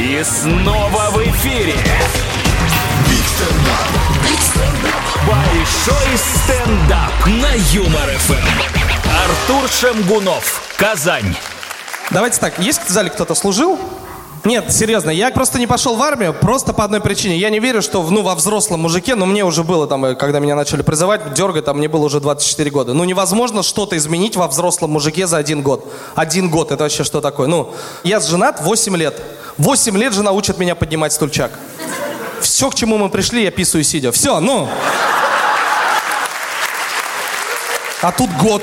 И снова в эфире. Большой стендап на Юмор ФМ. Артур Шемгунов, Казань. Давайте так, есть в зале кто-то служил? Нет, серьезно, я просто не пошел в армию, просто по одной причине. Я не верю, что ну, во взрослом мужике, но мне уже было там, э, когда меня начали призывать, дергать, там мне было уже 24 года. Ну невозможно что-то изменить во взрослом мужике за один год. Один год, это вообще что такое? Ну, я женат 8 лет. 8 лет жена учит меня поднимать стульчак. Все, к чему мы пришли, я писаю сидя. Все, ну. А тут год.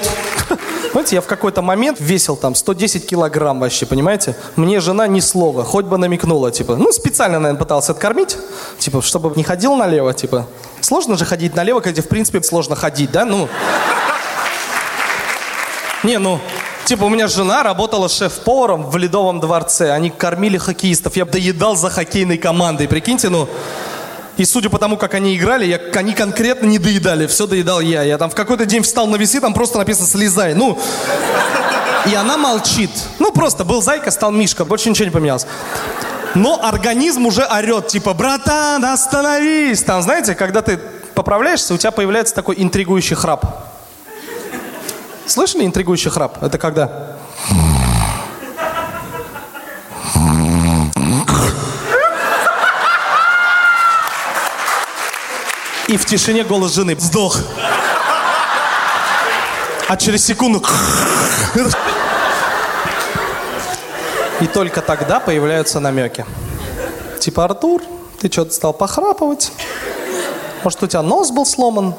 Знаете, я в какой-то момент весил там 110 килограмм вообще, понимаете? Мне жена ни слова, хоть бы намекнула, типа. Ну, специально, наверное, пытался откормить, типа, чтобы не ходил налево, типа. Сложно же ходить налево, когда, в принципе, сложно ходить, да? Ну. Не, ну, Типа у меня жена работала шеф-поваром в Ледовом дворце. Они кормили хоккеистов. Я доедал за хоккейной командой. Прикиньте, ну... И судя по тому, как они играли, я, они конкретно не доедали. Все доедал я. Я там в какой-то день встал на весы, там просто написано «слезай». Ну, и она молчит. Ну, просто был зайка, стал Мишка. Больше ничего не поменялось. Но организм уже орет, типа, братан, остановись. Там, знаете, когда ты поправляешься, у тебя появляется такой интригующий храп. Слышали интригующий храп? Это когда? И в тишине голос жены. Вздох. А через секунду... И только тогда появляются намеки. Типа, Артур, ты что-то стал похрапывать? Может, у тебя нос был сломан?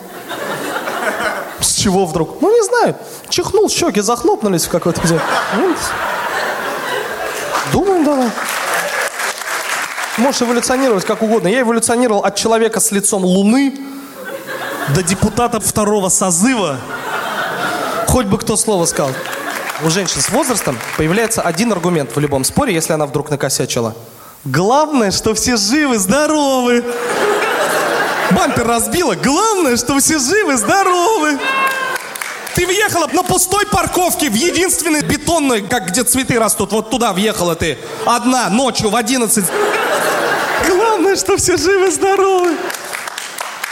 Чего вдруг? Ну, не знаю. Чихнул, щеки захлопнулись в какой-то где. Ну, Думаем давай. Можешь эволюционировать как угодно. Я эволюционировал от человека с лицом Луны до депутата второго созыва. Хоть бы кто слово сказал. У женщин с возрастом появляется один аргумент в любом споре, если она вдруг накосячила. Главное, что все живы, здоровы. Бампер разбила. Главное, что все живы, здоровы. Въехала на пустой парковке в единственной бетонной, как где цветы растут, вот туда въехала ты. Одна, ночью в 11. Главное, что все живы, здоровы.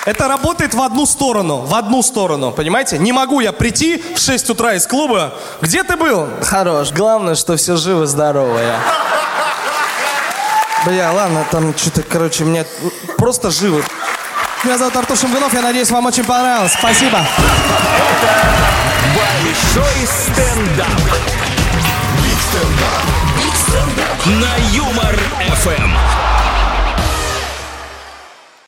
Это работает в одну сторону, в одну сторону, понимаете? Не могу я прийти в 6 утра из клуба. Где ты был? Хорош. Главное, что все живы, здоровые. Бля, ладно, там что-то, короче, меня просто живы. Меня зовут Артур Шумгунов. Я надеюсь, вам очень понравилось. Спасибо. Это большой стендап. Big Stand Up. На Юмор-ФМ.